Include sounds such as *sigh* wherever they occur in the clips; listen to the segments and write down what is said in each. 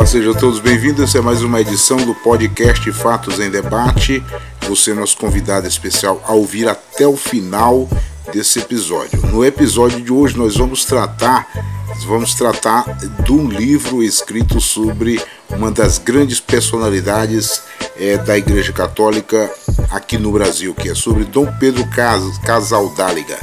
Olá, sejam todos bem-vindos. Essa é mais uma edição do podcast Fatos em Debate. Você é nosso convidado especial a ouvir até o final desse episódio. No episódio de hoje nós vamos tratar vamos tratar de um livro escrito sobre uma das grandes personalidades é, da Igreja Católica aqui no Brasil, que é sobre Dom Pedro Casaldáliga.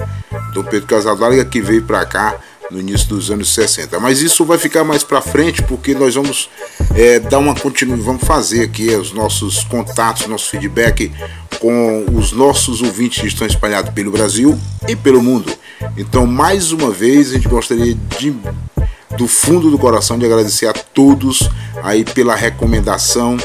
Dom Pedro Casaldáliga que veio para cá no início dos anos 60. Mas isso vai ficar mais para frente porque nós vamos é, dar uma continuidade, vamos fazer aqui os nossos contatos, nosso feedback com os nossos ouvintes que estão espalhados pelo Brasil e pelo mundo. Então, mais uma vez, a gente gostaria de do fundo do coração de agradecer a todos aí pela recomendação,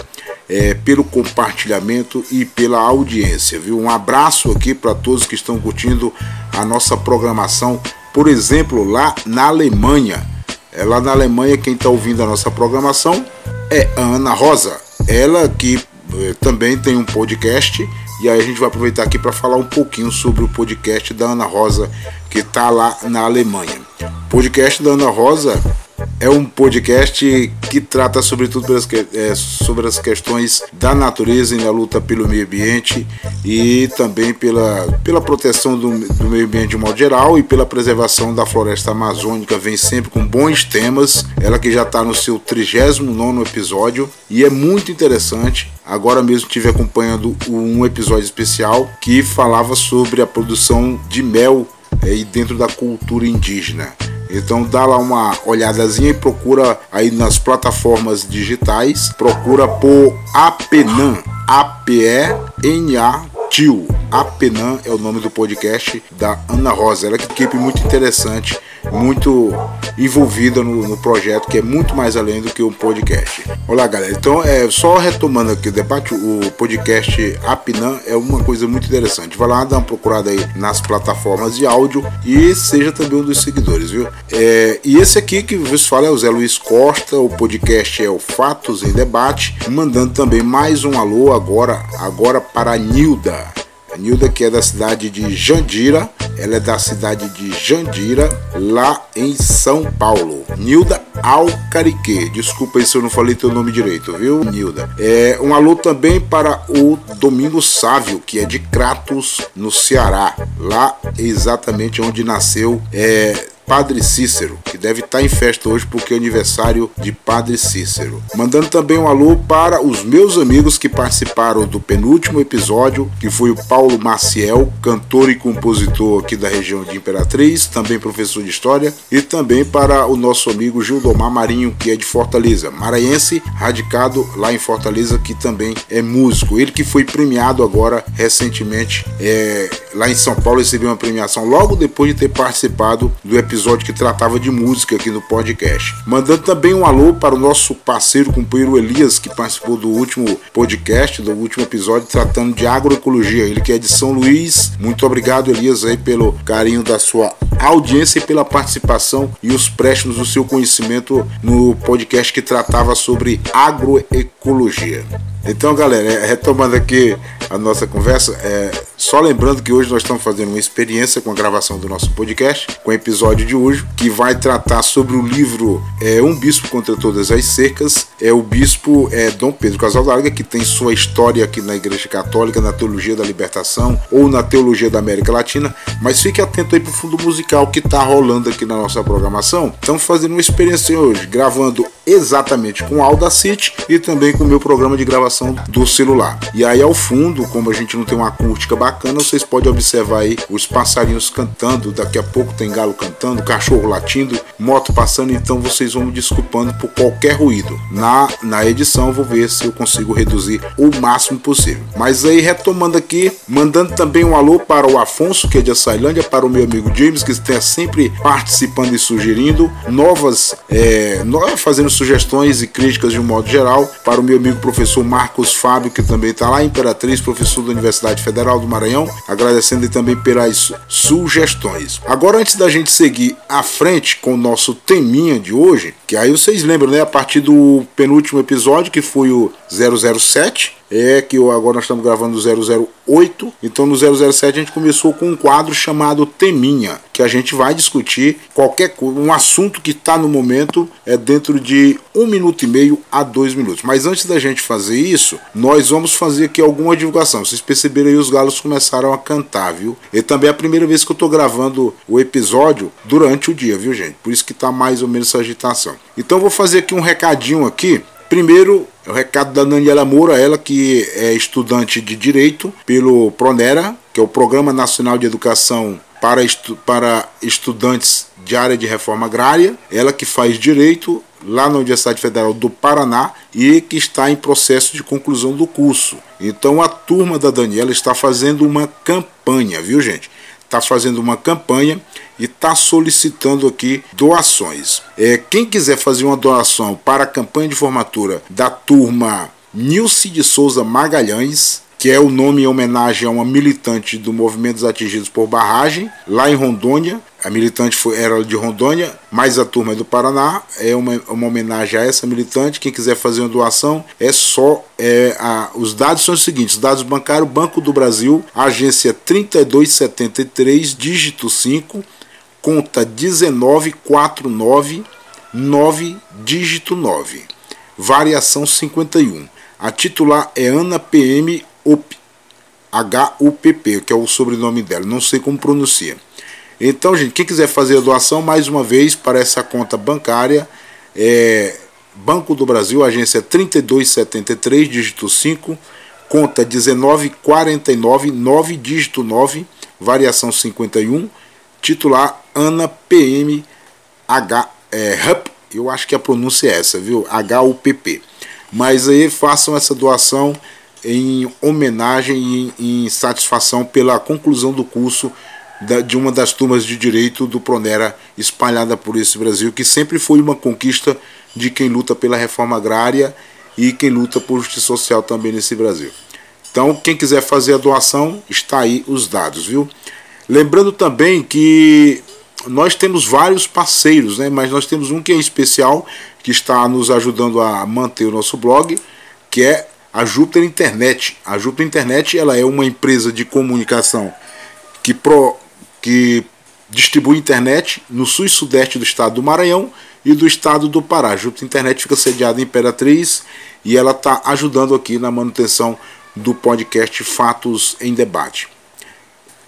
é, pelo compartilhamento e pela audiência, viu? Um abraço aqui para todos que estão curtindo a nossa programação por exemplo, lá na Alemanha. É lá na Alemanha quem está ouvindo a nossa programação é a Ana Rosa. Ela que eh, também tem um podcast e aí a gente vai aproveitar aqui para falar um pouquinho sobre o podcast da Ana Rosa que está lá na Alemanha. O podcast da Ana Rosa é um podcast que trata sobretudo pelas, é, sobre as questões da natureza e na luta pelo meio ambiente e também pela, pela proteção do, do meio ambiente de modo geral e pela preservação da floresta amazônica. Vem sempre com bons temas. Ela que já está no seu 39 episódio e é muito interessante. Agora mesmo estive acompanhando um episódio especial que falava sobre a produção de mel é, dentro da cultura indígena. Então dá lá uma olhadazinha e procura aí nas plataformas digitais, procura por Apenan, A-P-E-N-A Tio. Apenan é o nome do podcast da Ana Rosa. Ela é uma equipe muito interessante muito envolvida no, no, projeto, que é muito mais além do que um podcast. Olá, galera. Então, é só retomando aqui o debate, o podcast Apinam é uma coisa muito interessante. Vai lá, dá uma procurada aí nas plataformas de áudio e seja também um dos seguidores, viu? É, e esse aqui que vos fala é o Zé Luiz Costa, o podcast é o Fatos em Debate, mandando também mais um alô agora, agora para a Nilda. A Nilda que é da cidade de Jandira, ela é da cidade de Jandira, lá em São Paulo. Nilda Alcarique, desculpa aí se eu não falei teu nome direito, viu, Nilda? É um alô também para o Domingo Sávio, que é de Kratos, no Ceará, lá exatamente onde nasceu é, Padre Cícero, que deve estar em festa hoje porque é aniversário de Padre Cícero. Mandando também um alô para os meus amigos que participaram do penúltimo episódio, que foi o Paulo Maciel, cantor e compositor aqui da região de Imperatriz, também professor de história, e também para o nosso amigo Gildomar Marinho, que é de Fortaleza, maranhense, radicado lá em Fortaleza, que também é músico. Ele que foi premiado agora recentemente é, lá em São Paulo, recebeu uma premiação logo depois de ter participado do episódio episódio que tratava de música aqui no podcast. Mandando também um alô para o nosso parceiro, companheiro Elias, que participou do último podcast, do último episódio, tratando de agroecologia. Ele que é de São Luís. Muito obrigado, Elias, aí pelo carinho da sua audiência e pela participação e os préstimos do seu conhecimento no podcast que tratava sobre agroecologia. Então, galera, é, retomando aqui a nossa conversa, é, só lembrando que hoje nós estamos fazendo uma experiência com a gravação do nosso podcast, com episódio de hoje, que vai tratar sobre o livro é, Um Bispo contra Todas as Cercas. É o bispo é, Dom Pedro Casal Larga, que tem sua história aqui na Igreja Católica, na Teologia da Libertação ou na Teologia da América Latina. Mas fique atento aí para o fundo musical que está rolando aqui na nossa programação. Estamos fazendo uma experiência hoje, gravando exatamente com o Audacity e também com o meu programa de gravação do celular. E aí ao fundo, como a gente não tem uma acústica bacana, vocês podem observar aí os passarinhos cantando, daqui a pouco tem galo cantando, cachorro latindo, moto passando, então vocês vão me desculpando por qualquer ruído. Na, na edição vou ver se eu consigo reduzir o máximo possível. Mas aí retomando aqui, mandando também um alô para o Afonso, que é de Açailândia, para o meu amigo James, que está sempre participando e sugerindo novas, é, fazendo sugestões e críticas de um modo geral para o meu amigo professor Marcos Fábio, que também está lá, Imperatriz, professor da Universidade Federal do Maranhão, agradecendo também pelas sugestões. Agora, antes da gente seguir à frente com o nosso teminha de hoje, que aí vocês lembram, né, a partir do penúltimo episódio, que foi o 007, é que agora nós estamos gravando o 008. Então no 007 a gente começou com um quadro chamado Teminha, que a gente vai discutir qualquer um assunto que está no momento é dentro de um minuto e meio a dois minutos. Mas antes da gente fazer isso, nós vamos fazer aqui alguma divulgação. Vocês perceberam aí os galos começaram a cantar, viu? E também é a primeira vez que eu estou gravando o episódio durante o dia, viu gente? Por isso que está mais ou menos essa agitação. Então vou fazer aqui um recadinho aqui Primeiro, é o recado da Daniela Moura, ela que é estudante de Direito pelo PRONERA, que é o Programa Nacional de Educação para, estu para Estudantes de Área de Reforma Agrária. Ela que faz Direito lá na Universidade Federal do Paraná e que está em processo de conclusão do curso. Então a turma da Daniela está fazendo uma campanha, viu gente? Está fazendo uma campanha e está solicitando aqui doações. É, quem quiser fazer uma doação para a campanha de formatura da turma Nilce de Souza Magalhães, que é o nome em homenagem a uma militante do movimento dos atingidos por barragem, lá em Rondônia. A militante foi, era de Rondônia, mas a turma é do Paraná. É uma, uma homenagem a essa militante. Quem quiser fazer uma doação, é só. É, a, os dados são os seguintes: dados bancários, Banco do Brasil, agência 3273, dígito 5 conta 1949 9 dígito 9, variação 51. A titular é Ana PM UP, H-U-P-P, que é o sobrenome dela, não sei como pronuncia. Então, gente, quem quiser fazer a doação, mais uma vez, para essa conta bancária, é Banco do Brasil, agência 3273, dígito 5, conta 1949, 9 dígito 9, variação 51, titular Ana PM H, é, Hup, eu acho que a pronúncia é essa, viu? H-U-P-P. Mas aí façam essa doação em homenagem e em satisfação pela conclusão do curso de uma das turmas de direito do Pronera espalhada por esse Brasil, que sempre foi uma conquista de quem luta pela reforma agrária e quem luta por justiça social também nesse Brasil. Então, quem quiser fazer a doação, está aí os dados, viu? Lembrando também que nós temos vários parceiros, né? mas nós temos um que é especial, que está nos ajudando a manter o nosso blog, que é a Júpiter Internet. A Júpiter Internet ela é uma empresa de comunicação que, pro, que distribui internet no sul e sudeste do estado do Maranhão e do estado do Pará. A Júpiter Internet fica sediada em Imperatriz e ela está ajudando aqui na manutenção do podcast Fatos em Debate.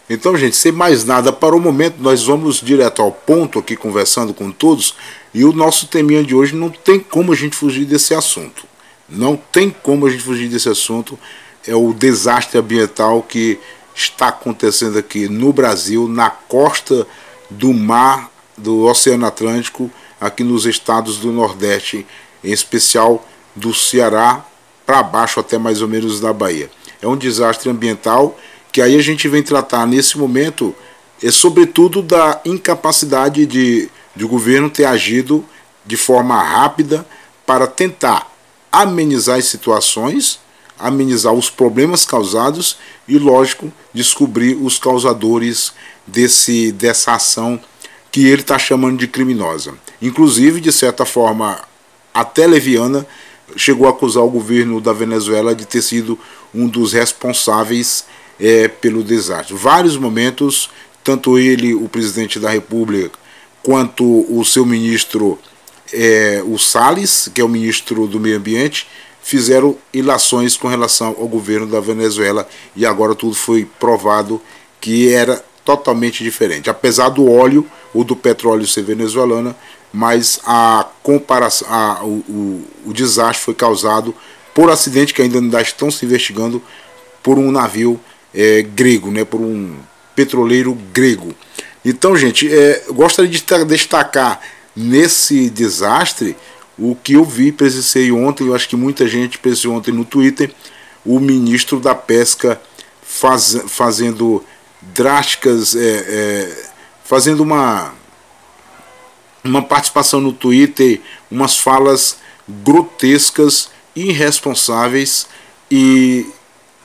Então, gente, sem mais nada para o momento, nós vamos direto ao ponto aqui conversando com todos. E o nosso teminha de hoje não tem como a gente fugir desse assunto. Não tem como a gente fugir desse assunto. É o desastre ambiental que está acontecendo aqui no Brasil, na costa do mar do Oceano Atlântico, aqui nos estados do Nordeste, em especial do Ceará para baixo até mais ou menos da Bahia. É um desastre ambiental que aí a gente vem tratar nesse momento é sobretudo da incapacidade de, o governo ter agido de forma rápida para tentar amenizar as situações, amenizar os problemas causados e, lógico, descobrir os causadores desse, dessa ação que ele está chamando de criminosa. Inclusive, de certa forma, até leviana, chegou a acusar o governo da Venezuela de ter sido um dos responsáveis é, pelo desastre. Vários momentos, tanto ele, o presidente da República, quanto o seu ministro, é, o Salles, que é o ministro do Meio Ambiente, fizeram ilações com relação ao governo da Venezuela e agora tudo foi provado que era totalmente diferente. Apesar do óleo ou do petróleo ser venezuelana, mas a comparação, a, o, o, o desastre foi causado por acidente que ainda estão se investigando por um navio é, grego, né, por um petroleiro grego. Então, gente, é, gostaria de destacar nesse desastre o que eu vi, presenciei ontem, eu acho que muita gente presenciou ontem no Twitter, o ministro da Pesca faz, fazendo drásticas, é, é, fazendo uma, uma participação no Twitter, umas falas grotescas, irresponsáveis e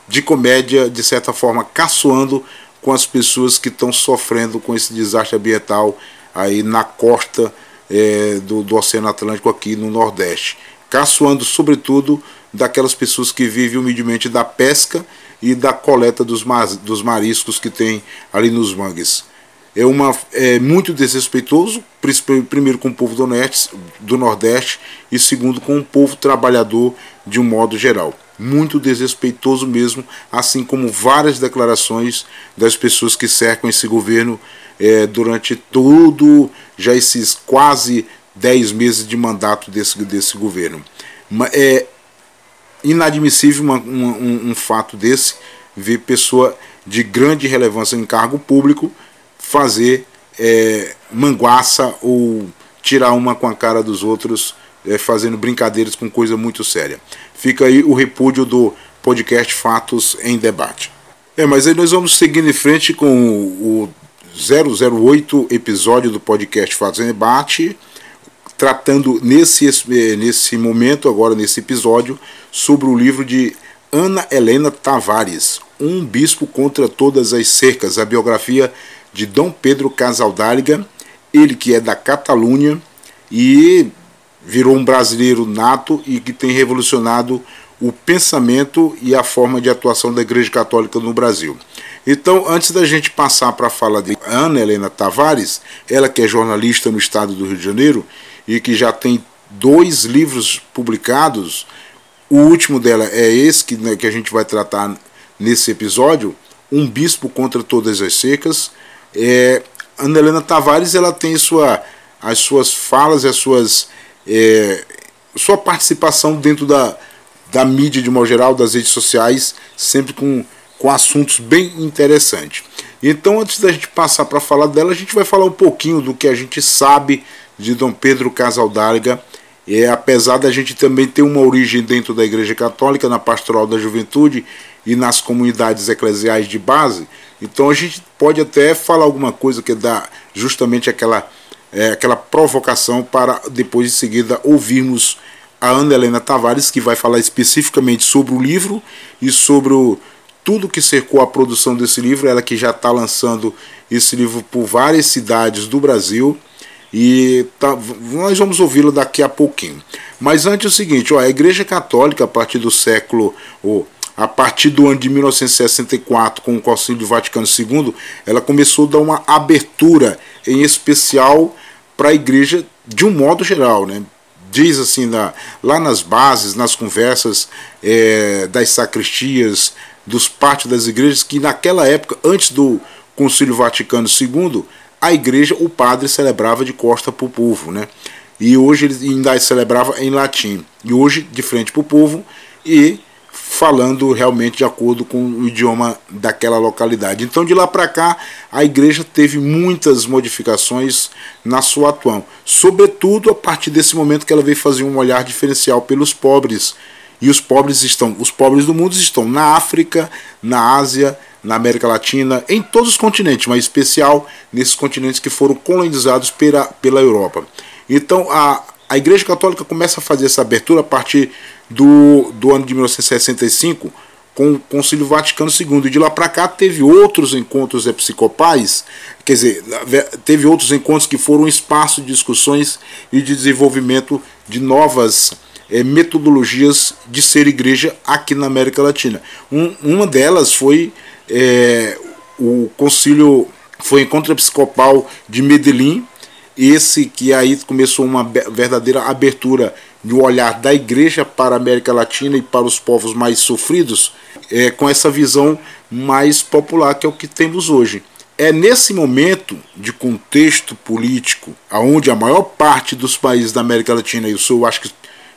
de comédia, de certa forma, caçoando com as pessoas que estão sofrendo com esse desastre ambiental aí na costa é, do, do Oceano Atlântico aqui no Nordeste. caçoando sobretudo daquelas pessoas que vivem humildemente da pesca e da coleta dos, dos mariscos que tem ali nos mangues. É, uma, é muito desrespeitoso, primeiro com o povo do, Nordeste, do Nordeste e segundo com o povo trabalhador de um modo geral. Muito desrespeitoso mesmo, assim como várias declarações das pessoas que cercam esse governo é, durante todo já esses quase 10 meses de mandato desse, desse governo. É inadmissível uma, uma, um, um fato desse, ver pessoa de grande relevância em cargo público fazer é, manguaça ou tirar uma com a cara dos outros, é, fazendo brincadeiras com coisa muito séria. Fica aí o repúdio do podcast Fatos em Debate. É, mas aí nós vamos seguindo em frente com o 008 episódio do podcast Fatos em Debate, tratando nesse, eh, nesse momento, agora nesse episódio, sobre o livro de Ana Helena Tavares, Um Bispo contra Todas as Cercas, a biografia de Dom Pedro Casaldáliga, ele que é da Catalunha e virou um brasileiro nato e que tem revolucionado o pensamento e a forma de atuação da Igreja Católica no Brasil. Então, antes da gente passar para a fala de Ana Helena Tavares, ela que é jornalista no estado do Rio de Janeiro e que já tem dois livros publicados, o último dela é esse que, né, que a gente vai tratar nesse episódio, Um Bispo contra Todas as Secas. É, Ana Helena Tavares ela tem sua, as suas falas, as suas, é, sua participação dentro da, da mídia de modo geral, das redes sociais, sempre com, com assuntos bem interessantes. Então, antes da gente passar para falar dela, a gente vai falar um pouquinho do que a gente sabe de Dom Pedro Casaldáliga. É, apesar da gente também ter uma origem dentro da Igreja Católica, na pastoral da juventude e nas comunidades eclesiais de base, então a gente pode até falar alguma coisa que dá justamente aquela, é, aquela provocação para depois em seguida ouvirmos a Ana Helena Tavares, que vai falar especificamente sobre o livro e sobre o, tudo que cercou a produção desse livro. Ela que já está lançando esse livro por várias cidades do Brasil. E tá, nós vamos ouvi-lo daqui a pouquinho. Mas antes é o seguinte, ó, a Igreja Católica, a partir do século, ou a partir do ano de 1964, com o Concílio Vaticano II, ela começou a dar uma abertura, em especial para a Igreja de um modo geral, né? diz assim na, lá nas bases, nas conversas é, das sacristias, dos pátios das igrejas, que naquela época, antes do Concílio Vaticano II, a igreja, o padre celebrava de costa para o povo, né? E hoje ele ainda celebrava em latim. E hoje, de frente para o povo, e falando realmente de acordo com o idioma daquela localidade. Então, de lá para cá, a igreja teve muitas modificações na sua atuação, sobretudo a partir desse momento que ela veio fazer um olhar diferencial pelos pobres. E os pobres estão, os pobres do mundo estão na África, na Ásia, na América Latina, em todos os continentes, mas em especial nesses continentes que foram colonizados pela, pela Europa. Então, a, a Igreja Católica começa a fazer essa abertura a partir do, do ano de 1965 com o Concílio Vaticano II. E de lá para cá teve outros encontros episcopais, quer dizer, teve outros encontros que foram espaço de discussões e de desenvolvimento de novas é, metodologias de ser igreja aqui na América Latina. Um, uma delas foi é, o concílio, foi o encontro episcopal de Medellín, esse que aí começou uma verdadeira abertura no olhar da igreja para a América Latina e para os povos mais sofridos, é, com essa visão mais popular que é o que temos hoje. É nesse momento de contexto político, aonde a maior parte dos países da América Latina, eu sou, eu acho que,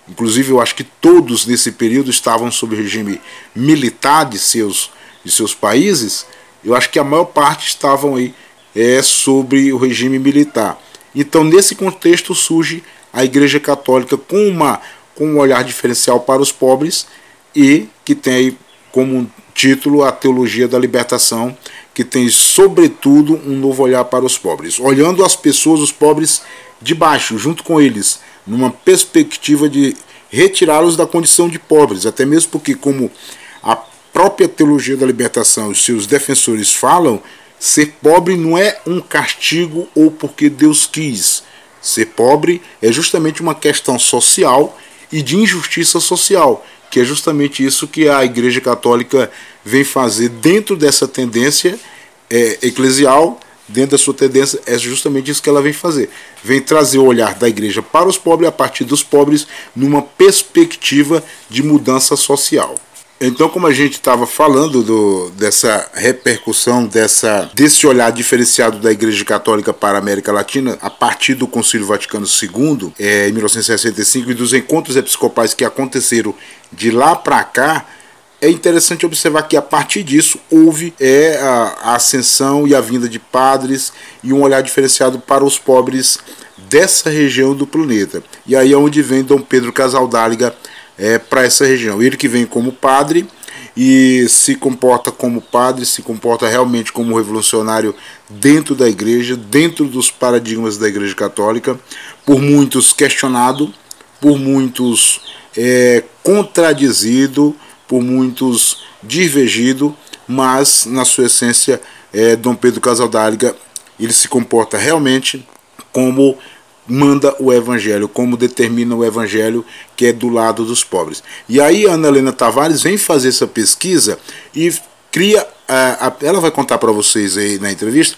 inclusive eu acho que todos nesse período estavam sob regime militar de seus, de seus países, eu acho que a maior parte estavam aí é, sobre o regime militar. Então, nesse contexto, surge a Igreja Católica com, uma, com um olhar diferencial para os pobres e que tem aí como título a Teologia da Libertação, que tem, sobretudo, um novo olhar para os pobres, olhando as pessoas, os pobres, de baixo, junto com eles, numa perspectiva de retirá-los da condição de pobres, até mesmo porque, como a própria Teologia da Libertação, os seus defensores falam, Ser pobre não é um castigo ou porque Deus quis. Ser pobre é justamente uma questão social e de injustiça social, que é justamente isso que a Igreja Católica vem fazer dentro dessa tendência é, eclesial, dentro da sua tendência, é justamente isso que ela vem fazer. Vem trazer o olhar da igreja para os pobres, a partir dos pobres, numa perspectiva de mudança social. Então, como a gente estava falando do, dessa repercussão, dessa, desse olhar diferenciado da Igreja Católica para a América Latina, a partir do Concílio Vaticano II, é, em 1965, e dos encontros episcopais que aconteceram de lá para cá, é interessante observar que a partir disso houve é, a, ascensão e a vinda de padres e um olhar diferenciado para os pobres dessa região do planeta. E aí é onde vem Dom Pedro Casaldáliga é, para essa região. Ele que vem como padre e se comporta como padre, se comporta realmente como revolucionário dentro da igreja, dentro dos paradigmas da igreja católica, por muitos questionado, por muitos é, contradizido, por muitos divergido, mas na sua essência, é, Dom Pedro Casaldáliga ele se comporta realmente como manda o evangelho, como determina o evangelho que é do lado dos pobres. E aí a Ana Helena Tavares vem fazer essa pesquisa e cria, ela vai contar para vocês aí na entrevista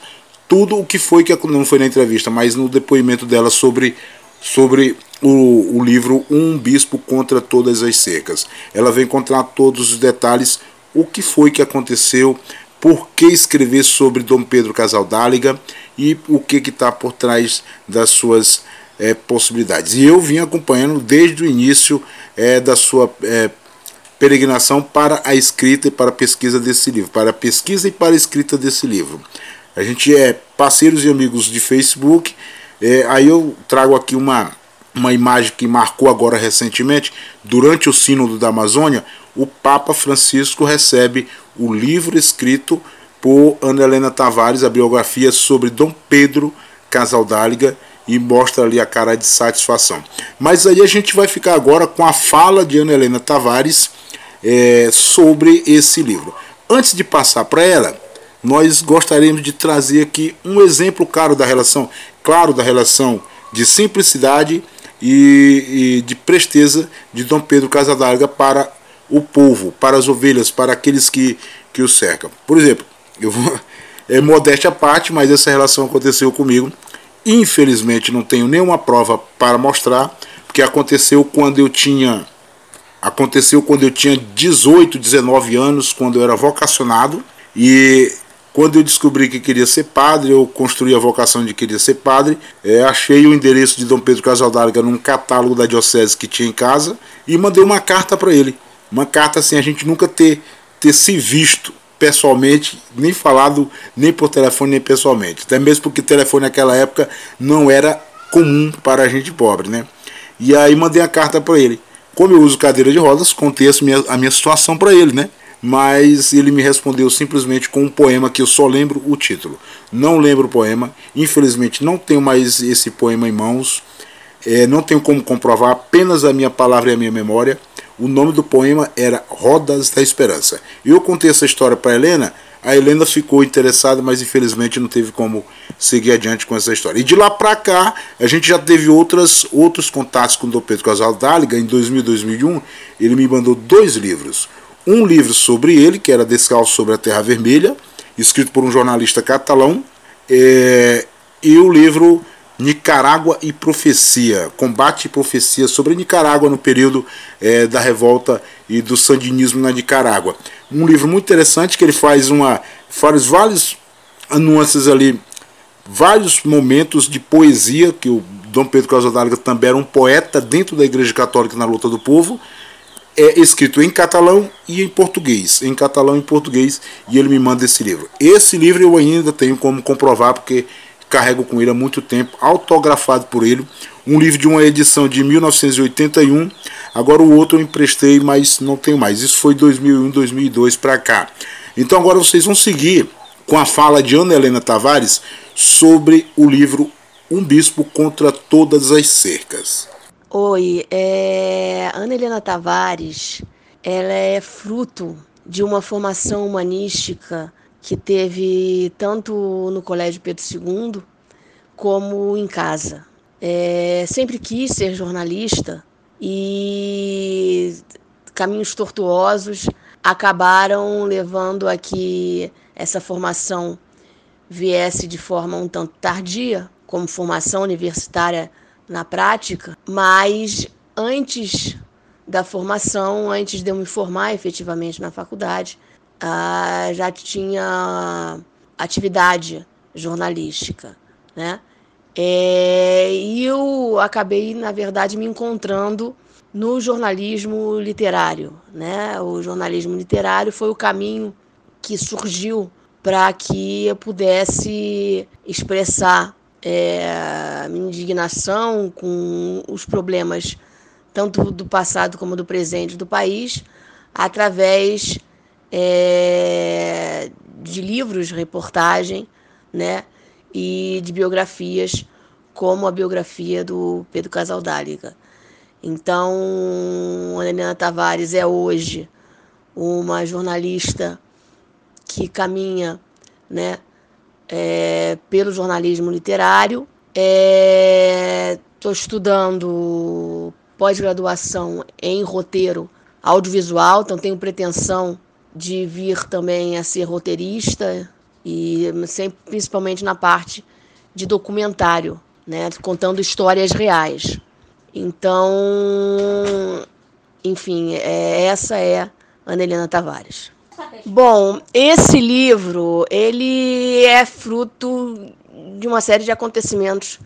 tudo o que foi que não foi na entrevista, mas no depoimento dela sobre sobre o, o livro Um Bispo contra Todas as Secas. Ela vem contar todos os detalhes, o que foi que aconteceu, por que escrever sobre Dom Pedro Casaldáliga e o que está por trás das suas é, possibilidades. E eu vim acompanhando desde o início é, da sua é, peregrinação para a escrita e para a pesquisa desse livro, para a pesquisa e para a escrita desse livro. A gente é parceiros e amigos de Facebook. Aí eu trago aqui uma, uma imagem que marcou agora recentemente, durante o Sínodo da Amazônia, o Papa Francisco recebe o livro escrito por Ana Helena Tavares, a biografia sobre Dom Pedro Casaldáliga, e mostra ali a cara de satisfação. Mas aí a gente vai ficar agora com a fala de Ana Helena Tavares é, sobre esse livro. Antes de passar para ela, nós gostaríamos de trazer aqui um exemplo claro da relação, claro da relação de simplicidade e, e de presteza de Dom Pedro Casaldáliga para o povo, para as ovelhas, para aqueles que, que o cercam. Por exemplo, eu vou, *laughs* é modéstia à parte, mas essa relação aconteceu comigo. Infelizmente não tenho nenhuma prova para mostrar, porque aconteceu quando eu tinha aconteceu quando eu tinha 18, 19 anos, quando eu era vocacionado e quando eu descobri que queria ser padre, eu construí a vocação de queria ser padre, é, achei o endereço de Dom Pedro Casaldáliga num catálogo da diocese que tinha em casa e mandei uma carta para ele. Uma carta assim, a gente nunca ter, ter se visto pessoalmente, nem falado nem por telefone nem pessoalmente. Até mesmo porque telefone naquela época não era comum para a gente pobre, né? E aí mandei a carta para ele. Como eu uso cadeira de rodas, contei a minha, a minha situação para ele, né? Mas ele me respondeu simplesmente com um poema que eu só lembro o título. Não lembro o poema, infelizmente não tenho mais esse poema em mãos, é, não tenho como comprovar, apenas a minha palavra e a minha memória. O nome do poema era Rodas da Esperança. Eu contei essa história para Helena, a Helena ficou interessada, mas infelizmente não teve como seguir adiante com essa história. E de lá para cá, a gente já teve outras, outros contatos com o Dom Pedro Casal Dáliga. Em 2000 2001, ele me mandou dois livros. Um livro sobre ele, que era Descalço sobre a Terra Vermelha, escrito por um jornalista catalão, é, e o livro Nicarágua e Profecia, combate e profecia sobre Nicarágua no período é, da revolta e do sandinismo na Nicarágua. Um livro muito interessante que ele faz uma faz vários nuances ali, vários momentos de poesia que o Dom Pedro Casadáliga também era um poeta dentro da Igreja Católica na luta do povo. É escrito em catalão e em português, em catalão e em português, e ele me manda esse livro. Esse livro eu ainda tenho como comprovar porque carrego com ele há muito tempo, autografado por ele. Um livro de uma edição de 1981. Agora o outro eu emprestei, mas não tenho mais. Isso foi 2001, 2002 para cá. Então agora vocês vão seguir com a fala de Ana Helena Tavares sobre o livro Um Bispo contra Todas as Cercas. Oi, é... Ana Helena Tavares, ela é fruto de uma formação humanística que teve tanto no Colégio Pedro II como em casa. É, sempre quis ser jornalista e caminhos tortuosos acabaram levando a que essa formação viesse de forma um tanto tardia, como formação universitária na prática, mas antes da formação, antes de eu me formar efetivamente na faculdade, ah, já tinha atividade jornalística, né? É, e eu acabei, na verdade, me encontrando no jornalismo literário, né? O jornalismo literário foi o caminho que surgiu para que eu pudesse expressar é, minha indignação com os problemas tanto do passado como do presente do país através é, de livros, reportagem, né, e de biografias, como a biografia do Pedro Casaldáliga. Então, a Helena Tavares é hoje uma jornalista que caminha, né, é, pelo jornalismo literário. Estou é, estudando pós-graduação em roteiro audiovisual, então tenho pretensão de vir também a ser roteirista e sempre, principalmente na parte de documentário, né, contando histórias reais. Então, enfim, é, essa é Ana Helena Tavares. Bom, esse livro ele é fruto de uma série de acontecimentos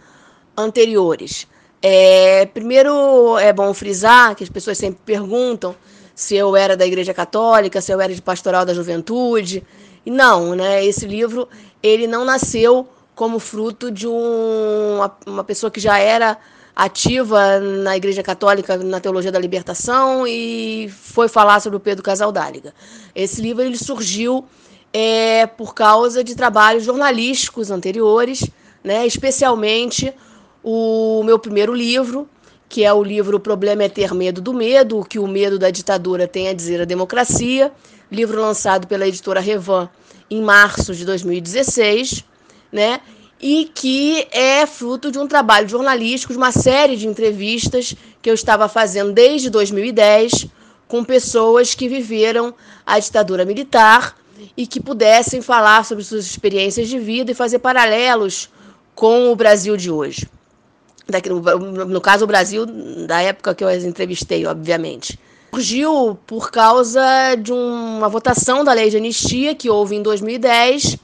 anteriores. É, primeiro, é bom frisar que as pessoas sempre perguntam se eu era da Igreja Católica, se eu era de Pastoral da Juventude. Não, né? Esse livro ele não nasceu como fruto de um, uma, uma pessoa que já era ativa na Igreja Católica na Teologia da Libertação e foi falar sobre o Pedro Casaldáliga. Esse livro ele surgiu é, por causa de trabalhos jornalísticos anteriores, né? especialmente o meu primeiro livro, que é o livro O Problema é Ter Medo do Medo, o que o medo da ditadura tem a dizer à democracia, livro lançado pela editora Revan em março de 2016, né? E que é fruto de um trabalho jornalístico, de uma série de entrevistas que eu estava fazendo desde 2010 com pessoas que viveram a ditadura militar e que pudessem falar sobre suas experiências de vida e fazer paralelos com o Brasil de hoje daqui, no, no caso o Brasil, da época que eu as entrevistei, obviamente. Surgiu por causa de uma votação da lei de anistia que houve em 2010,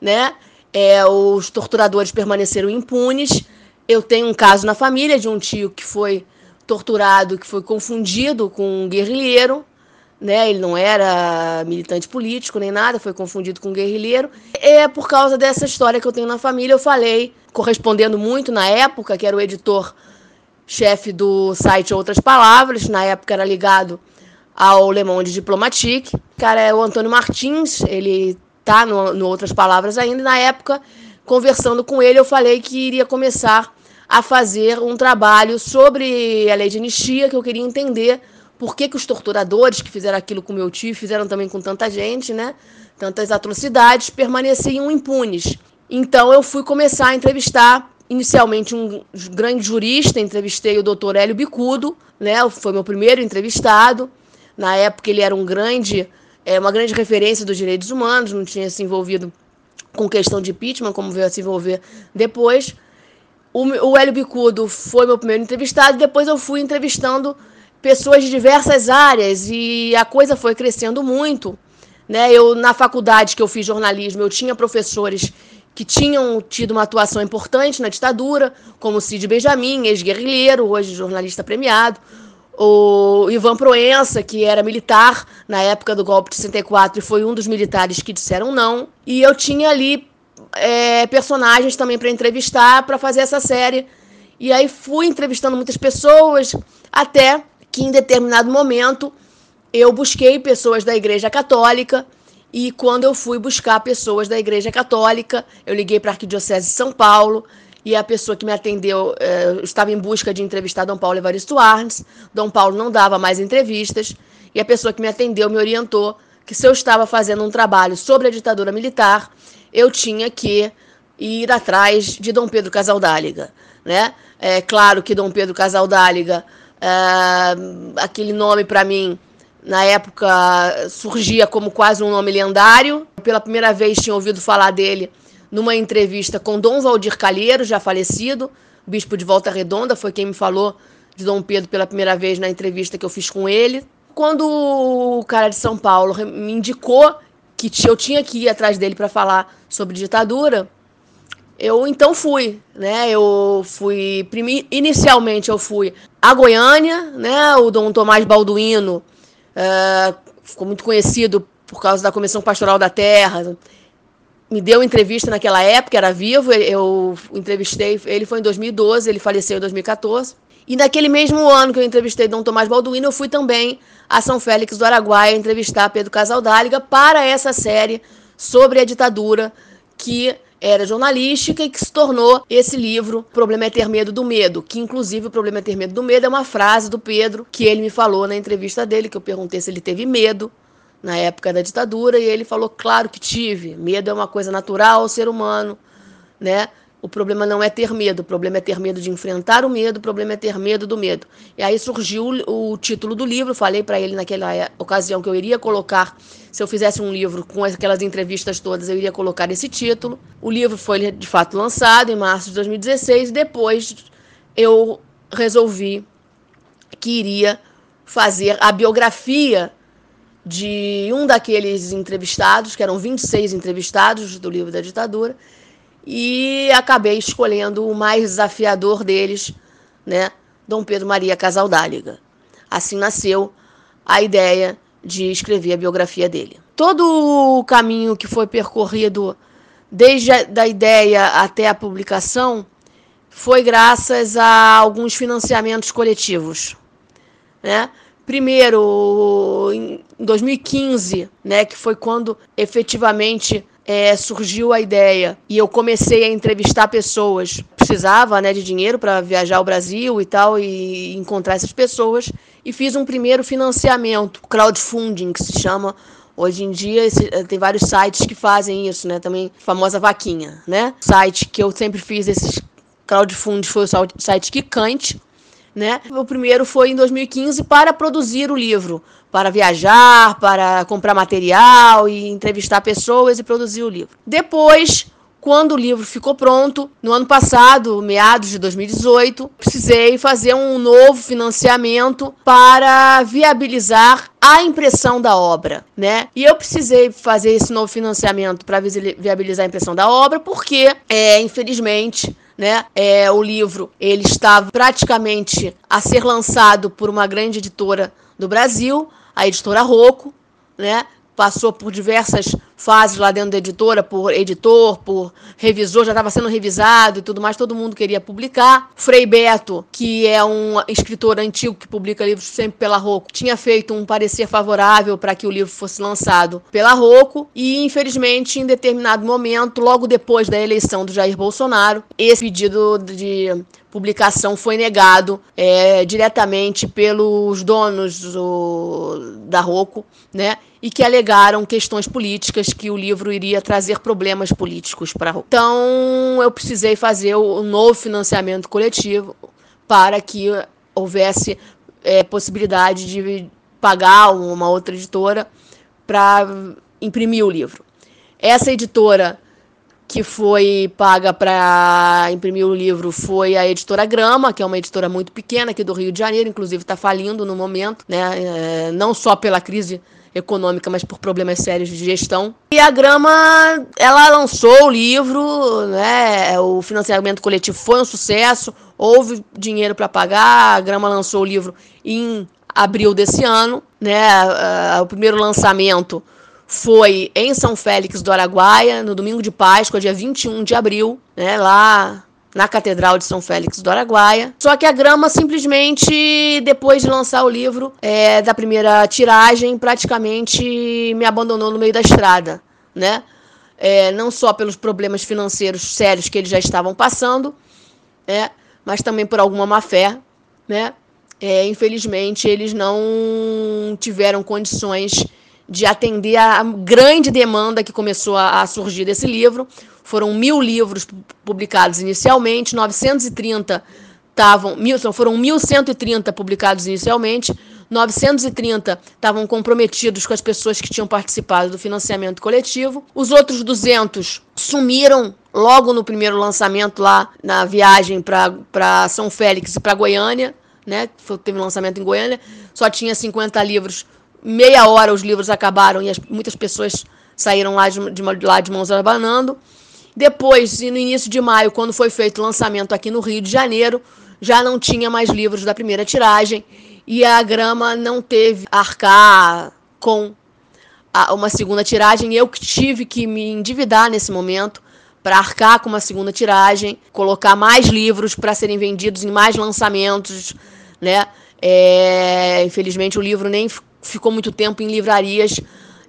né? É, os torturadores permaneceram impunes. Eu tenho um caso na família de um tio que foi torturado, que foi confundido com um guerrilheiro, né? Ele não era militante político nem nada, foi confundido com guerrilheiro. É por causa dessa história que eu tenho na família, eu falei, correspondendo muito na época, que era o editor chefe do site Outras Palavras, na época era ligado ao Le Monde Diplomatique. Cara é o Antônio Martins, ele tá no, no Outras Palavras ainda, e na época, conversando com ele, eu falei que iria começar a fazer um trabalho sobre a lei de anistia, que eu queria entender por que, que os torturadores que fizeram aquilo com meu tio, fizeram também com tanta gente, né? Tantas atrocidades, permaneciam impunes. Então eu fui começar a entrevistar inicialmente um grande jurista, entrevistei o doutor Hélio Bicudo, né? Foi meu primeiro entrevistado. Na época ele era um grande, é, uma grande referência dos direitos humanos, não tinha se envolvido com questão de impeachment, como veio a se envolver depois. O, o Hélio Bicudo foi meu primeiro entrevistado, depois eu fui entrevistando pessoas de diversas áreas e a coisa foi crescendo muito. Né? Eu, na faculdade que eu fiz jornalismo, eu tinha professores que tinham tido uma atuação importante na ditadura, como Cid Benjamin, ex-guerrilheiro, hoje jornalista premiado, o Ivan Proença, que era militar na época do golpe de 64 e foi um dos militares que disseram não. E eu tinha ali é, personagens também para entrevistar, para fazer essa série. E aí fui entrevistando muitas pessoas, até que em determinado momento eu busquei pessoas da Igreja Católica e quando eu fui buscar pessoas da Igreja Católica, eu liguei para a Arquidiocese de São Paulo e a pessoa que me atendeu eh, estava em busca de entrevistar Dom Paulo Evaristo Arnes. Dom Paulo não dava mais entrevistas e a pessoa que me atendeu me orientou que se eu estava fazendo um trabalho sobre a ditadura militar, eu tinha que ir atrás de Dom Pedro Casaldáliga, né? É claro que Dom Pedro Casaldáliga Uh, aquele nome para mim na época surgia como quase um nome lendário. Pela primeira vez tinha ouvido falar dele numa entrevista com Dom Valdir Calheiro, já falecido, bispo de Volta Redonda, foi quem me falou de Dom Pedro pela primeira vez na entrevista que eu fiz com ele. Quando o cara de São Paulo me indicou que eu tinha que ir atrás dele para falar sobre ditadura, eu então fui, né? Eu fui inicialmente eu fui a Goiânia, né? O Dom Tomás Balduino uh, ficou muito conhecido por causa da Comissão Pastoral da Terra. Me deu entrevista naquela época, era vivo. Eu entrevistei, ele foi em 2012, ele faleceu em 2014. E naquele mesmo ano que eu entrevistei Dom Tomás Balduino, eu fui também a São Félix do Araguaia entrevistar Pedro Casaldáliga para essa série sobre a ditadura que era jornalística e que se tornou esse livro, O Problema é Ter Medo do Medo, que inclusive o Problema é Ter Medo do Medo é uma frase do Pedro que ele me falou na entrevista dele, que eu perguntei se ele teve medo na época da ditadura, e ele falou, claro que tive, medo é uma coisa natural ao ser humano, né? O problema não é ter medo, o problema é ter medo de enfrentar o medo, o problema é ter medo do medo. E aí surgiu o título do livro, falei para ele naquela ocasião que eu iria colocar, se eu fizesse um livro com aquelas entrevistas todas, eu iria colocar esse título. O livro foi de fato lançado em março de 2016, depois eu resolvi que iria fazer a biografia de um daqueles entrevistados, que eram 26 entrevistados do livro da ditadura, e acabei escolhendo o mais desafiador deles, né, Dom Pedro Maria Casaldáliga. Assim nasceu a ideia de escrever a biografia dele. Todo o caminho que foi percorrido desde a da ideia até a publicação foi graças a alguns financiamentos coletivos, né? Primeiro, em 2015, né, que foi quando efetivamente é, surgiu a ideia e eu comecei a entrevistar pessoas. Precisava né, de dinheiro para viajar ao Brasil e tal, e encontrar essas pessoas. E fiz um primeiro financiamento, crowdfunding, que se chama. Hoje em dia eh, tem vários sites que fazem isso, né? Também famosa vaquinha, né? Site que eu sempre fiz esses crowdfunding foi o site Kikante, né? O primeiro foi em 2015 para produzir o livro, para viajar, para comprar material e entrevistar pessoas e produzir o livro. Depois, quando o livro ficou pronto, no ano passado, meados de 2018, precisei fazer um novo financiamento para viabilizar a impressão da obra, né? E eu precisei fazer esse novo financiamento para viabilizar a impressão da obra, porque, é, infelizmente, né? É, o livro ele estava praticamente a ser lançado por uma grande editora do Brasil, a editora Rocco, né? Passou por diversas fases lá dentro da editora, por editor, por revisor, já estava sendo revisado e tudo mais, todo mundo queria publicar. Frei Beto, que é um escritor antigo que publica livros sempre pela Rocco, tinha feito um parecer favorável para que o livro fosse lançado pela Rocco e, infelizmente, em determinado momento, logo depois da eleição do Jair Bolsonaro, esse pedido de publicação foi negado é, diretamente pelos donos do, da Rocco, né? E que alegaram questões políticas que o livro iria trazer problemas políticos para a Rocco. Então, eu precisei fazer o novo financiamento coletivo para que houvesse é, possibilidade de pagar uma outra editora para imprimir o livro. Essa editora que foi paga para imprimir o livro foi a editora Grama, que é uma editora muito pequena aqui do Rio de Janeiro, inclusive está falindo no momento, né? É, não só pela crise econômica, mas por problemas sérios de gestão. E a Grama, ela lançou o livro, né? O financiamento coletivo foi um sucesso, houve dinheiro para pagar. A Grama lançou o livro em abril desse ano, né? O primeiro lançamento foi em São Félix do Araguaia, no domingo de Páscoa, dia 21 de abril, né, lá na Catedral de São Félix do Araguaia. Só que a Grama simplesmente, depois de lançar o livro, é, da primeira tiragem, praticamente me abandonou no meio da estrada, né? É, não só pelos problemas financeiros sérios que eles já estavam passando, né? mas também por alguma má fé, né? É, infelizmente, eles não tiveram condições de atender a grande demanda que começou a, surgir desse livro. Foram mil livros publicados inicialmente, 930 estavam, foram 1.130 publicados inicialmente, 930 estavam comprometidos com as pessoas que tinham participado do financiamento coletivo. Os outros 200 sumiram logo no primeiro lançamento lá na viagem para São Félix e para Goiânia, né? Teve um lançamento em Goiânia, só tinha 50 livros. Meia hora os livros acabaram e as, muitas pessoas saíram lá de, de, lá de mãos abanando. Depois, no início de maio, quando foi feito o lançamento aqui no Rio de Janeiro, já não tinha mais livros da primeira tiragem e a Grama não teve arcar com a, uma segunda tiragem. Eu que tive que me endividar nesse momento para arcar com uma segunda tiragem, colocar mais livros para serem vendidos em mais lançamentos, né? É, infelizmente o livro nem ficou muito tempo em livrarias.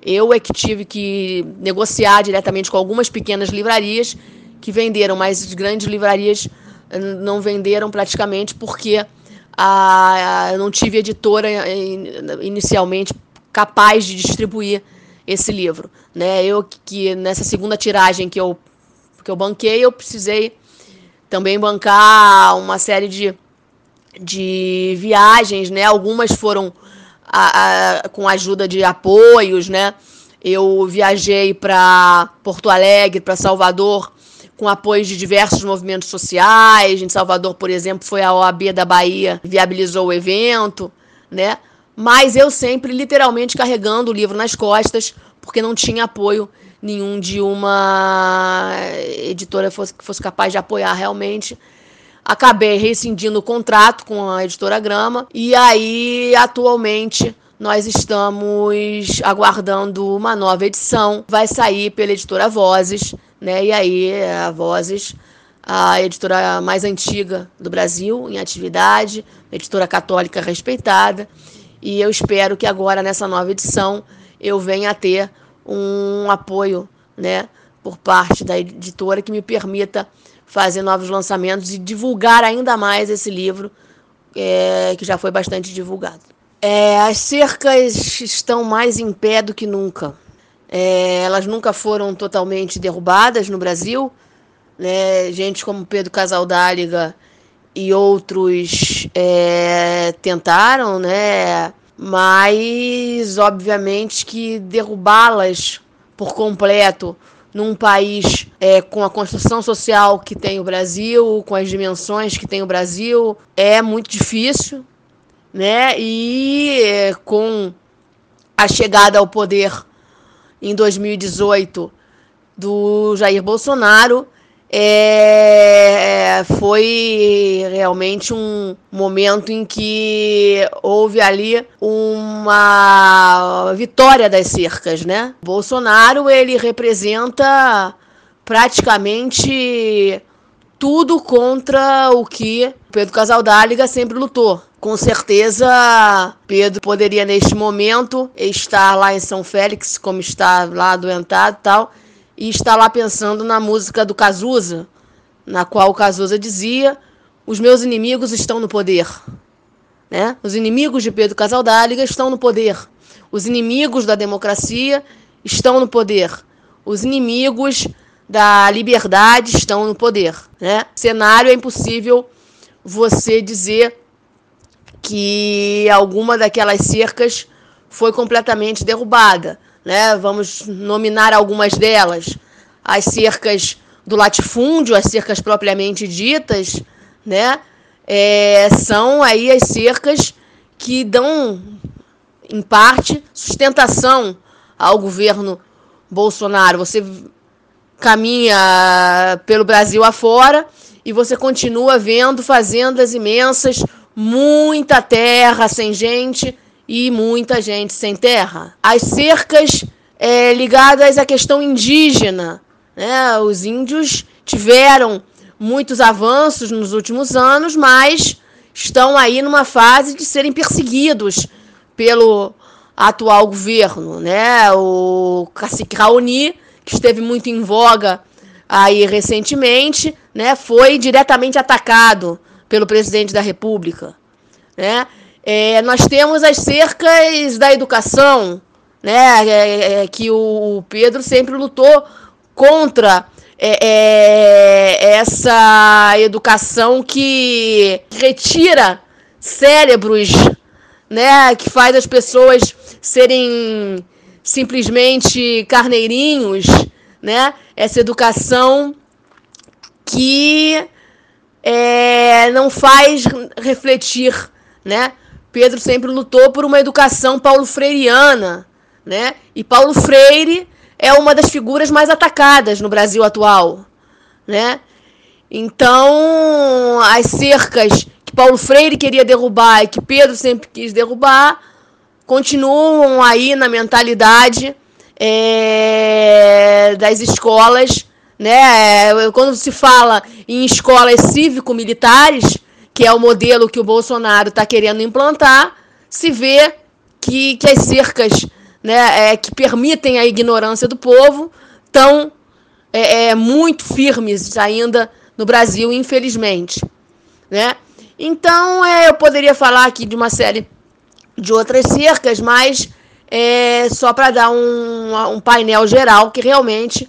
Eu é que tive que negociar diretamente com algumas pequenas livrarias que venderam, mas as grandes livrarias não venderam praticamente porque a, a, não tive editora inicialmente capaz de distribuir esse livro. Né? Eu que nessa segunda tiragem que eu, que eu banquei, eu precisei também bancar uma série de, de viagens, né? Algumas foram a, a, com a ajuda de apoios, né? Eu viajei para Porto Alegre, para Salvador, com apoio de diversos movimentos sociais. Em Salvador, por exemplo, foi a OAB da Bahia que viabilizou o evento, né? Mas eu sempre, literalmente, carregando o livro nas costas, porque não tinha apoio nenhum de uma editora fosse, que fosse capaz de apoiar realmente. Acabei rescindindo o contrato com a editora Grama e aí, atualmente, nós estamos aguardando uma nova edição. Vai sair pela editora Vozes né? E aí a Vozes, a editora mais antiga do Brasil em atividade, editora católica respeitada, e eu espero que agora nessa nova edição eu venha a ter um apoio, né, por parte da editora que me permita fazer novos lançamentos e divulgar ainda mais esse livro é, que já foi bastante divulgado. É, as cercas estão mais em pé do que nunca. É, elas nunca foram totalmente derrubadas no Brasil. Né? Gente como Pedro Casaldáliga e outros é, tentaram, né? mas obviamente que derrubá-las por completo num país é, com a construção social que tem o Brasil, com as dimensões que tem o Brasil, é muito difícil, né? E é, com a chegada ao poder em 2018 do Jair Bolsonaro é, foi realmente um momento em que houve ali uma vitória das cercas, né? Bolsonaro ele representa praticamente tudo contra o que Pedro Casaldáliga sempre lutou. Com certeza, Pedro poderia neste momento estar lá em São Félix, como está lá adoentado e tal, e estar lá pensando na música do Cazuza, na qual o Cazuza dizia: Os meus inimigos estão no poder. Né? Os inimigos de Pedro Casaldáliga estão no poder. Os inimigos da democracia estão no poder. Os inimigos da liberdade estão no poder. Né? Cenário é impossível você dizer que alguma daquelas cercas foi completamente derrubada. Né? Vamos nominar algumas delas. As cercas do latifúndio, as cercas propriamente ditas, né? É, são aí as cercas que dão, em parte, sustentação ao governo Bolsonaro. Você caminha pelo Brasil afora e você continua vendo fazendas imensas, muita terra sem gente e muita gente sem terra. As cercas é, ligadas à questão indígena. Né? Os índios tiveram muitos avanços nos últimos anos, mas estão aí numa fase de serem perseguidos pelo atual governo. Né? O cacique Raoni, que esteve muito em voga aí recentemente, né, foi diretamente atacado pelo presidente da República. Né? É, nós temos as cercas da educação, né, é, é, que o Pedro sempre lutou contra é, é, essa educação que retira cérebros, né, que faz as pessoas serem simplesmente carneirinhos, né? Essa educação que é, não faz refletir, né? Pedro sempre lutou por uma educação paulo-freiriana, né? E Paulo Freire é uma das figuras mais atacadas no Brasil atual, né? Então, as cercas que Paulo Freire queria derrubar e que Pedro sempre quis derrubar continuam aí na mentalidade é, das escolas, né? Quando se fala em escolas cívico-militares, que é o modelo que o Bolsonaro está querendo implantar, se vê que, que as cercas né, é, que permitem a ignorância do povo estão é, é, muito firmes ainda no Brasil, infelizmente. Né? Então, é, eu poderia falar aqui de uma série de outras cercas, mas é, só para dar um, um painel geral que realmente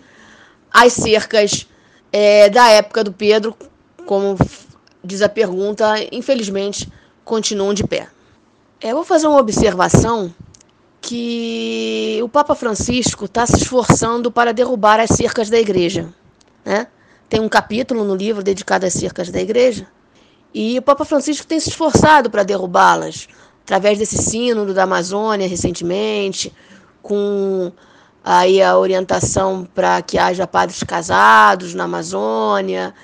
as cercas é, da época do Pedro, como diz a pergunta, infelizmente continuam de pé. Eu vou fazer uma observação que o Papa Francisco está se esforçando para derrubar as cercas da igreja. Né? Tem um capítulo no livro dedicado às cercas da igreja. E o Papa Francisco tem se esforçado para derrubá-las, através desse sínodo da Amazônia recentemente, com aí a orientação para que haja padres casados na Amazônia.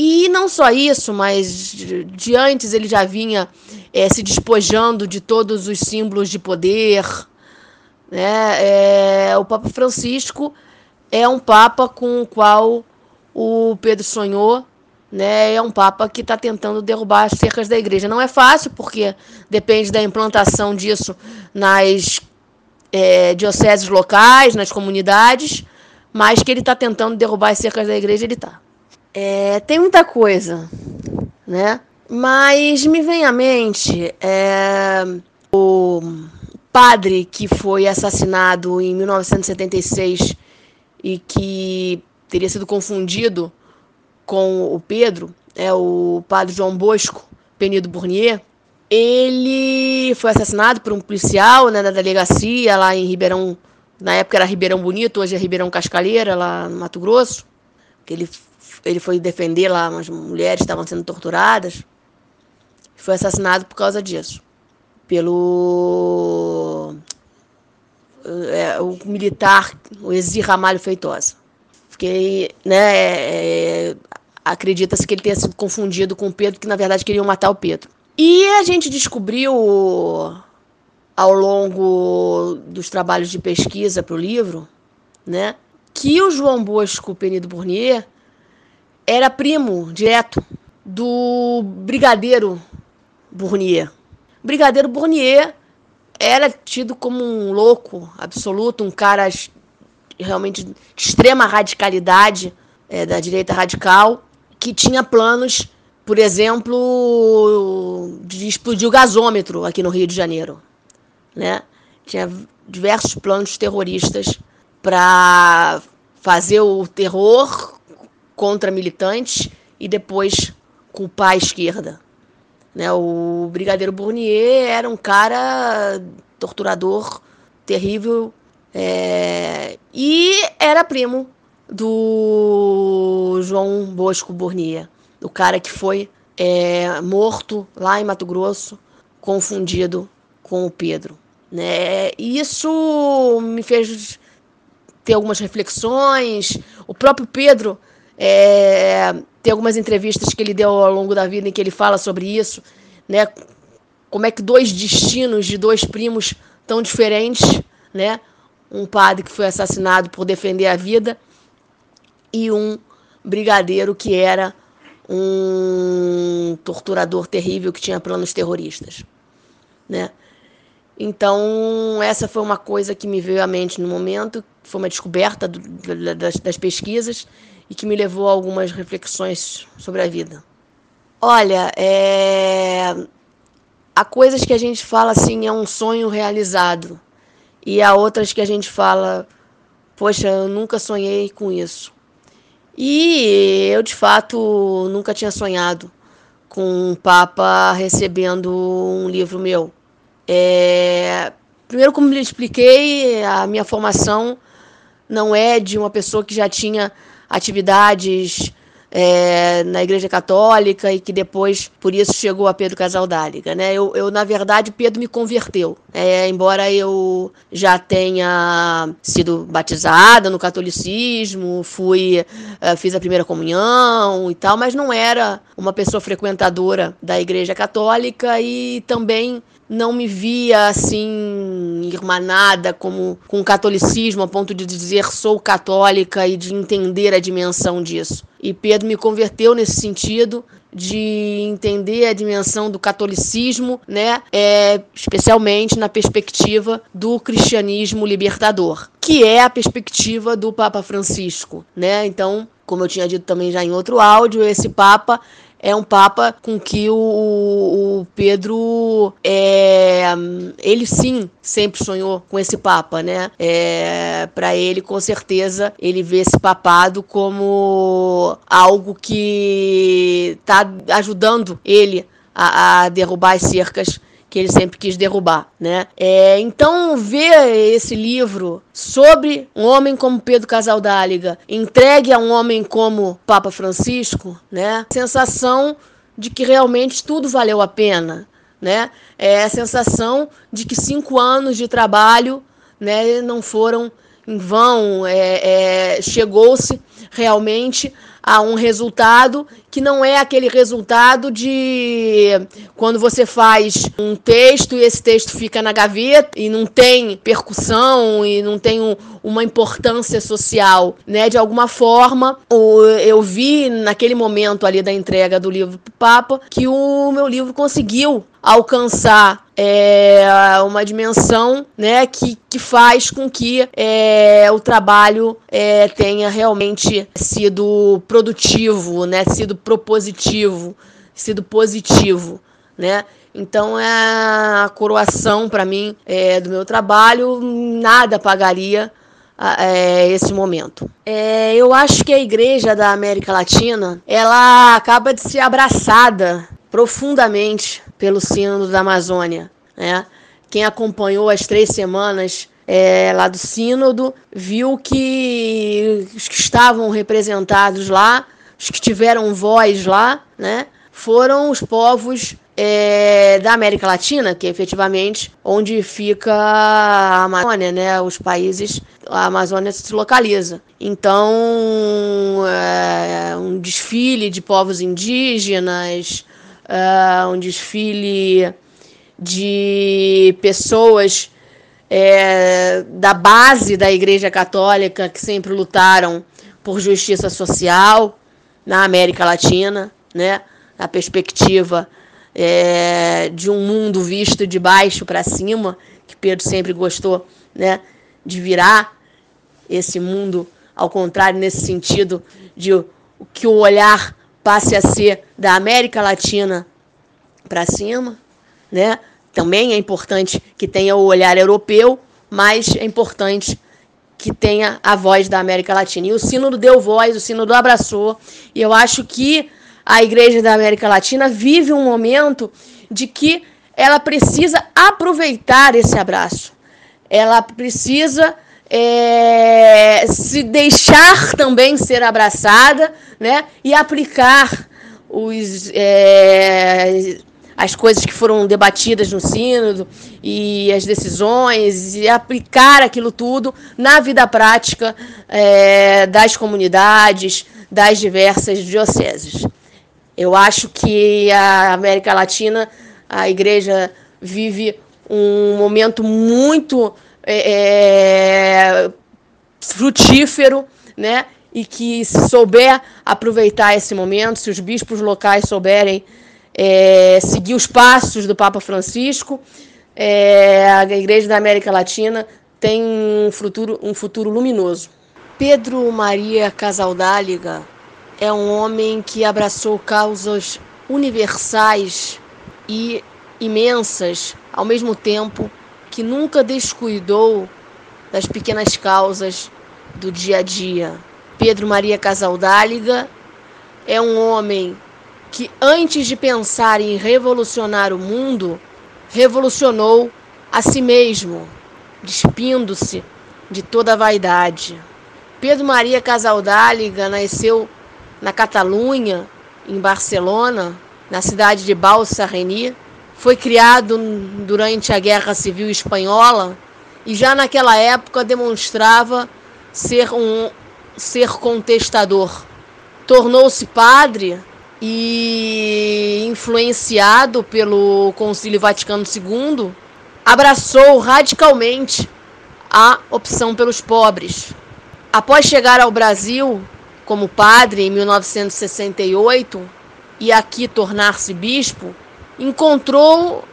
E não só isso, mas de antes ele já vinha é, se despojando de todos os símbolos de poder. Né? É, o Papa Francisco é um Papa com o qual o Pedro sonhou né, é um papa que está tentando derrubar as cercas da igreja. Não é fácil, porque depende da implantação disso nas é, dioceses locais, nas comunidades, mas que ele está tentando derrubar as cercas da igreja, ele está. É, tem muita coisa, né? Mas me vem à mente é, o padre que foi assassinado em 1976 e que teria sido confundido com o Pedro, é o padre João Bosco Penido Bournier, ele foi assassinado por um policial né, da delegacia lá em Ribeirão, na época era Ribeirão Bonito, hoje é Ribeirão Cascalheira, lá no Mato Grosso. Ele, ele foi defender lá umas mulheres estavam sendo torturadas. Foi assassinado por causa disso. Pelo é, o militar, o Exir Ramalho Feitosa. Fiquei, né, é, acredita-se que ele tenha sido confundido com o Pedro, que na verdade queriam matar o Pedro. E a gente descobriu ao longo dos trabalhos de pesquisa para o livro, né, que o João Bosco Penido Bournier era primo direto do Brigadeiro Bournier. Brigadeiro Bournier era tido como um louco absoluto, um cara realmente de extrema radicalidade é, da direita radical, que tinha planos, por exemplo, de explodir o gasômetro aqui no Rio de Janeiro. Né? Tinha diversos planos terroristas para fazer o terror contra militantes e depois culpar a esquerda. Né? O Brigadeiro Bournier era um cara torturador, terrível, é... e era primo do João Bosco Burnia, o cara que foi é, morto lá em Mato Grosso, confundido com o Pedro. Né? Isso me fez ter algumas reflexões. O próprio Pedro é, tem algumas entrevistas que ele deu ao longo da vida em que ele fala sobre isso, né? Como é que dois destinos de dois primos tão diferentes, né? Um padre que foi assassinado por defender a vida e um brigadeiro que era um torturador terrível que tinha planos terroristas, né? Então, essa foi uma coisa que me veio à mente no momento, foi uma descoberta do, das, das, pesquisas e que me levou a algumas reflexões sobre a vida. Olha, é... há coisas que a gente fala assim, é um sonho realizado, e há outras que a gente fala, poxa, eu nunca sonhei com isso. E eu, de fato, nunca tinha sonhado com um Papa recebendo um livro meu. É... Primeiro, como lhe expliquei, a minha formação não é de uma pessoa que já tinha atividades é, na Igreja Católica e que depois, por isso, chegou a Pedro Casaldáliga. Né? Eu, eu, na verdade, Pedro me converteu. É, embora eu já tenha sido batizada no catolicismo, fui, é, fiz a primeira comunhão e tal, mas não era uma pessoa frequentadora da Igreja Católica e também não me via assim irmanada como com o catolicismo a ponto de dizer sou católica e de entender a dimensão disso. E Pedro me converteu nesse sentido de entender a dimensão do catolicismo, né, é, especialmente na perspectiva do cristianismo libertador, que é a perspectiva do Papa Francisco, né? Então, como eu tinha dito também já em outro áudio, esse Papa é um papa com que o, o Pedro é, ele sim sempre sonhou com esse papa, né? É, para ele com certeza ele vê esse papado como algo que está ajudando ele a, a derrubar as cercas que ele sempre quis derrubar, né? É, então ver esse livro sobre um homem como Pedro Casaldáliga entregue a um homem como Papa Francisco, né? Sensação de que realmente tudo valeu a pena, né? É a sensação de que cinco anos de trabalho, né, não foram em vão. É, é, Chegou-se realmente a um resultado que não é aquele resultado de quando você faz um texto e esse texto fica na gaveta e não tem percussão e não tem um, uma importância social, né? De alguma forma, eu vi naquele momento ali da entrega do livro para o Papa que o meu livro conseguiu alcançar é, uma dimensão né, que, que faz com que é, o trabalho é, tenha realmente sido produtivo, né, sido propositivo, sido positivo. Né? Então é a coroação para mim é, do meu trabalho, nada pagaria é, esse momento. É, eu acho que a igreja da América Latina ela acaba de ser abraçada profundamente pelo Sínodo da Amazônia. Né? Quem acompanhou as três semanas é, lá do Sínodo viu que os que estavam representados lá, os que tiveram voz lá, né, foram os povos é, da América Latina, que é efetivamente onde fica a Amazônia, né? Os países, a Amazônia se localiza. Então, é, um desfile de povos indígenas, uh, um desfile de pessoas é, da base da Igreja Católica que sempre lutaram por justiça social na América Latina, né? Na perspectiva é, de um mundo visto de baixo para cima, que Pedro sempre gostou, né? De virar esse mundo ao contrário nesse sentido de que o olhar passe a ser da América Latina para cima, né? Também é importante que tenha o olhar europeu, mas é importante que tenha a voz da América Latina. E o Sínodo deu voz, o Sínodo abraçou, e eu acho que a Igreja da América Latina vive um momento de que ela precisa aproveitar esse abraço. Ela precisa é, se deixar também ser abraçada né, e aplicar os, é, as coisas que foram debatidas no sínodo e as decisões e aplicar aquilo tudo na vida prática é, das comunidades, das diversas dioceses. Eu acho que a América Latina, a igreja vive um momento muito é, é, frutífero, né? E que se souber aproveitar esse momento, se os bispos locais souberem é, seguir os passos do Papa Francisco, é, a Igreja da América Latina tem um futuro, um futuro luminoso. Pedro Maria Casaldáliga é um homem que abraçou causas universais e imensas ao mesmo tempo que nunca descuidou das pequenas causas do dia a dia. Pedro Maria Casaldáliga é um homem que, antes de pensar em revolucionar o mundo, revolucionou a si mesmo, despindo-se de toda a vaidade. Pedro Maria Casaldáliga nasceu na Catalunha, em Barcelona, na cidade de Balsa-Reni. Foi criado durante a Guerra Civil Espanhola e já naquela época demonstrava ser um ser contestador. Tornou-se padre e, influenciado pelo Concílio Vaticano II, abraçou radicalmente a opção pelos pobres. Após chegar ao Brasil como padre em 1968 e aqui tornar-se bispo, encontrou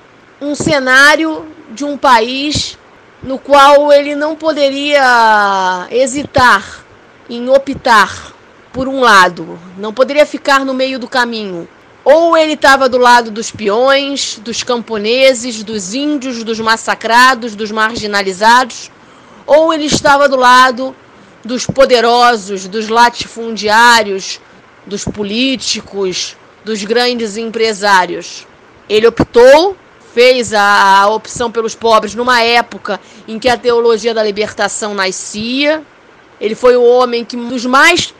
um cenário de um país no qual ele não poderia hesitar em optar por um lado, não poderia ficar no meio do caminho. Ou ele estava do lado dos peões, dos camponeses, dos índios, dos massacrados, dos marginalizados, ou ele estava do lado dos poderosos, dos latifundiários, dos políticos, dos grandes empresários. Ele optou, fez a, a opção pelos pobres numa época em que a teologia da libertação nascia. Ele foi o homem que dos mais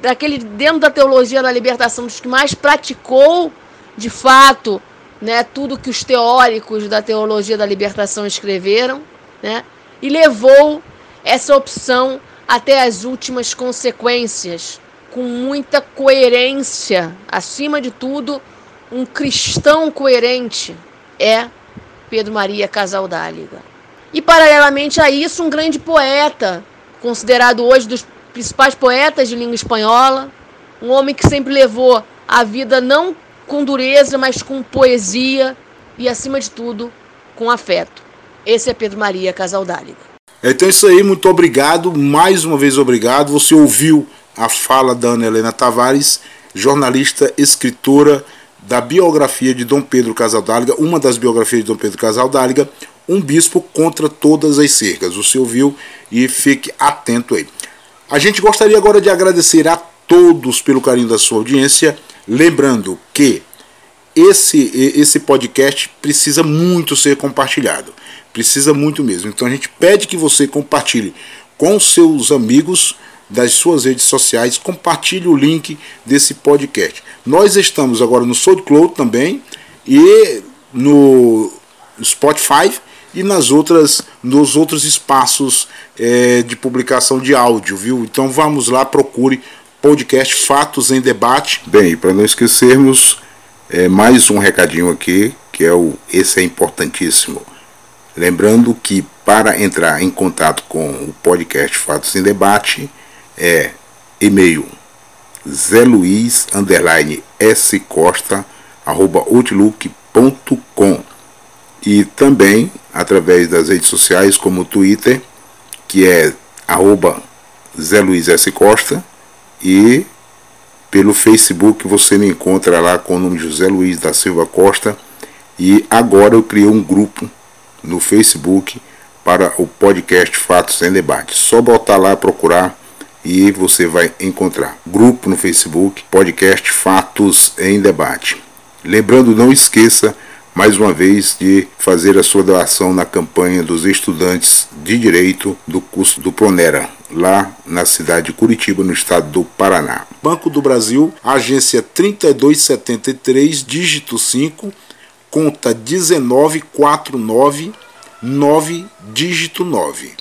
daquele dentro da teologia da libertação dos que mais praticou de fato, né, tudo que os teóricos da teologia da libertação escreveram, né, e levou essa opção até as últimas consequências, com muita coerência, acima de tudo, um cristão coerente é Pedro Maria Casaldáliga. E paralelamente a isso, um grande poeta, considerado hoje dos principais poetas de língua espanhola, um homem que sempre levou a vida não com dureza, mas com poesia e, acima de tudo, com afeto. Esse é Pedro Maria Casaldáliga. Então é isso aí, muito obrigado, mais uma vez obrigado. Você ouviu a fala da Ana Helena Tavares, jornalista, escritora da biografia de Dom Pedro Casaldáliga, uma das biografias de Dom Pedro Casaldáliga, um bispo contra todas as cercas. Você ouviu e fique atento aí. A gente gostaria agora de agradecer a todos pelo carinho da sua audiência, lembrando que esse, esse podcast precisa muito ser compartilhado. Precisa muito mesmo. Então a gente pede que você compartilhe com seus amigos das suas redes sociais, compartilhe o link desse podcast. Nós estamos agora no SoundCloud também e no Spotify e nas outras nos outros espaços é, de publicação de áudio, viu? Então vamos lá, procure podcast Fatos em Debate. Bem, para não esquecermos, é, mais um recadinho aqui, que é o esse é importantíssimo. Lembrando que para entrar em contato com o podcast Fatos em Debate é e-mail Zé Luiz underline arroba e também através das redes sociais como o Twitter, que é arroba Zé Luiz S. Costa, e pelo Facebook você me encontra lá com o nome José Luiz da Silva Costa. E agora eu criei um grupo no Facebook para o podcast Fatos em Debate. Só botar lá procurar e você vai encontrar. Grupo no Facebook, podcast Fatos em Debate. Lembrando, não esqueça mais uma vez de fazer a sua doação na campanha dos estudantes de direito do curso do Pronera, lá na cidade de Curitiba, no estado do Paraná. Banco do Brasil, agência 3273, dígito 5, conta 19499, dígito 9,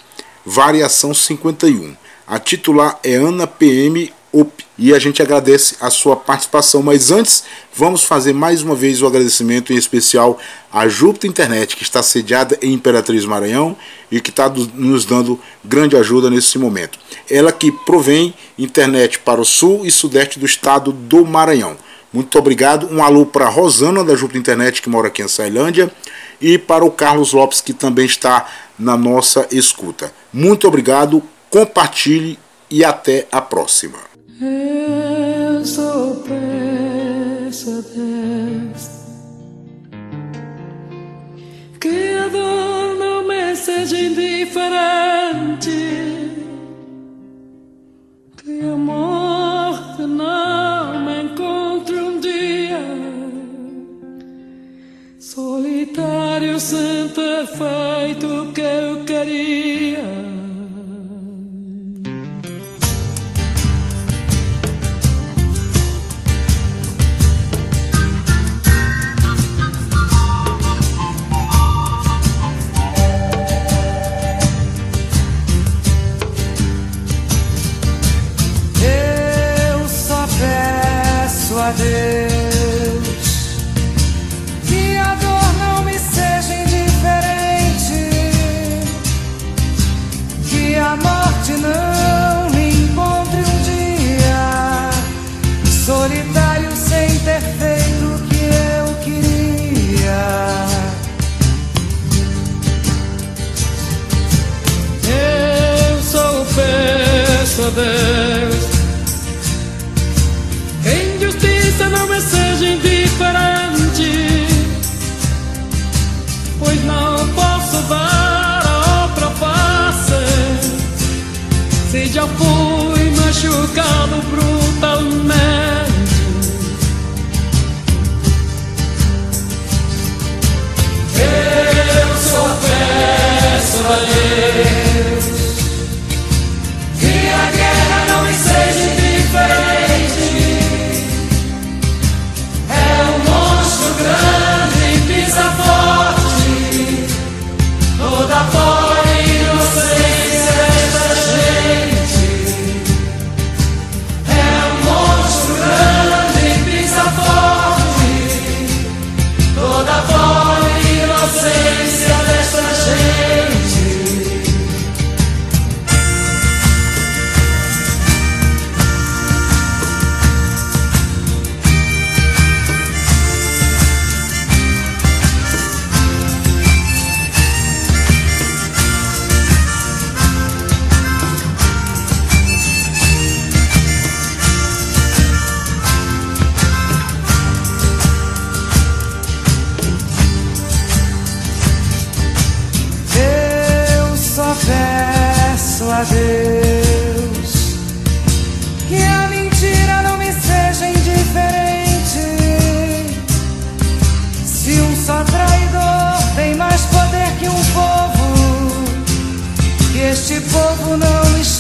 variação 51. A titular é Ana PM UP. E a gente agradece a sua participação. Mas antes, vamos fazer mais uma vez o agradecimento em especial à Júpiter Internet, que está sediada em Imperatriz Maranhão e que está nos dando grande ajuda nesse momento. Ela que provém internet para o sul e sudeste do estado do Maranhão. Muito obrigado. Um alô para a Rosana da Júpiter Internet, que mora aqui em Sailândia, e para o Carlos Lopes, que também está na nossa escuta. Muito obrigado, compartilhe e até a próxima. Eu sou pressa desta. Criador, não me seja indiferente. Que a morte não me encontre um dia solitário sem ter feito o que eu queria. ayer.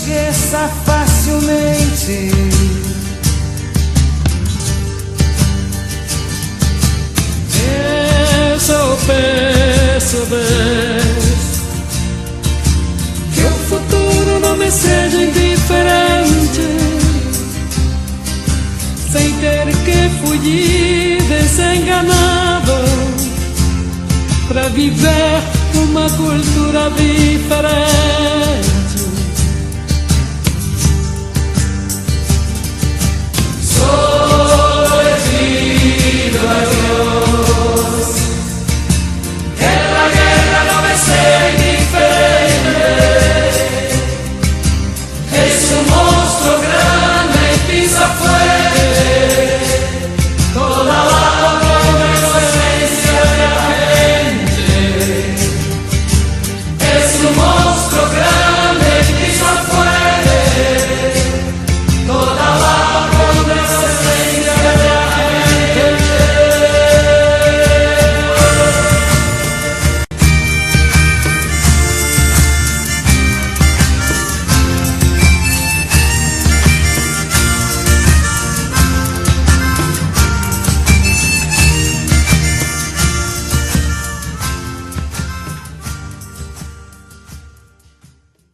esqueça facilmente. Eu sou soubesse que o futuro não me seja indiferente, sem ter que fugir desenganado para viver uma cultura diferente. Oh.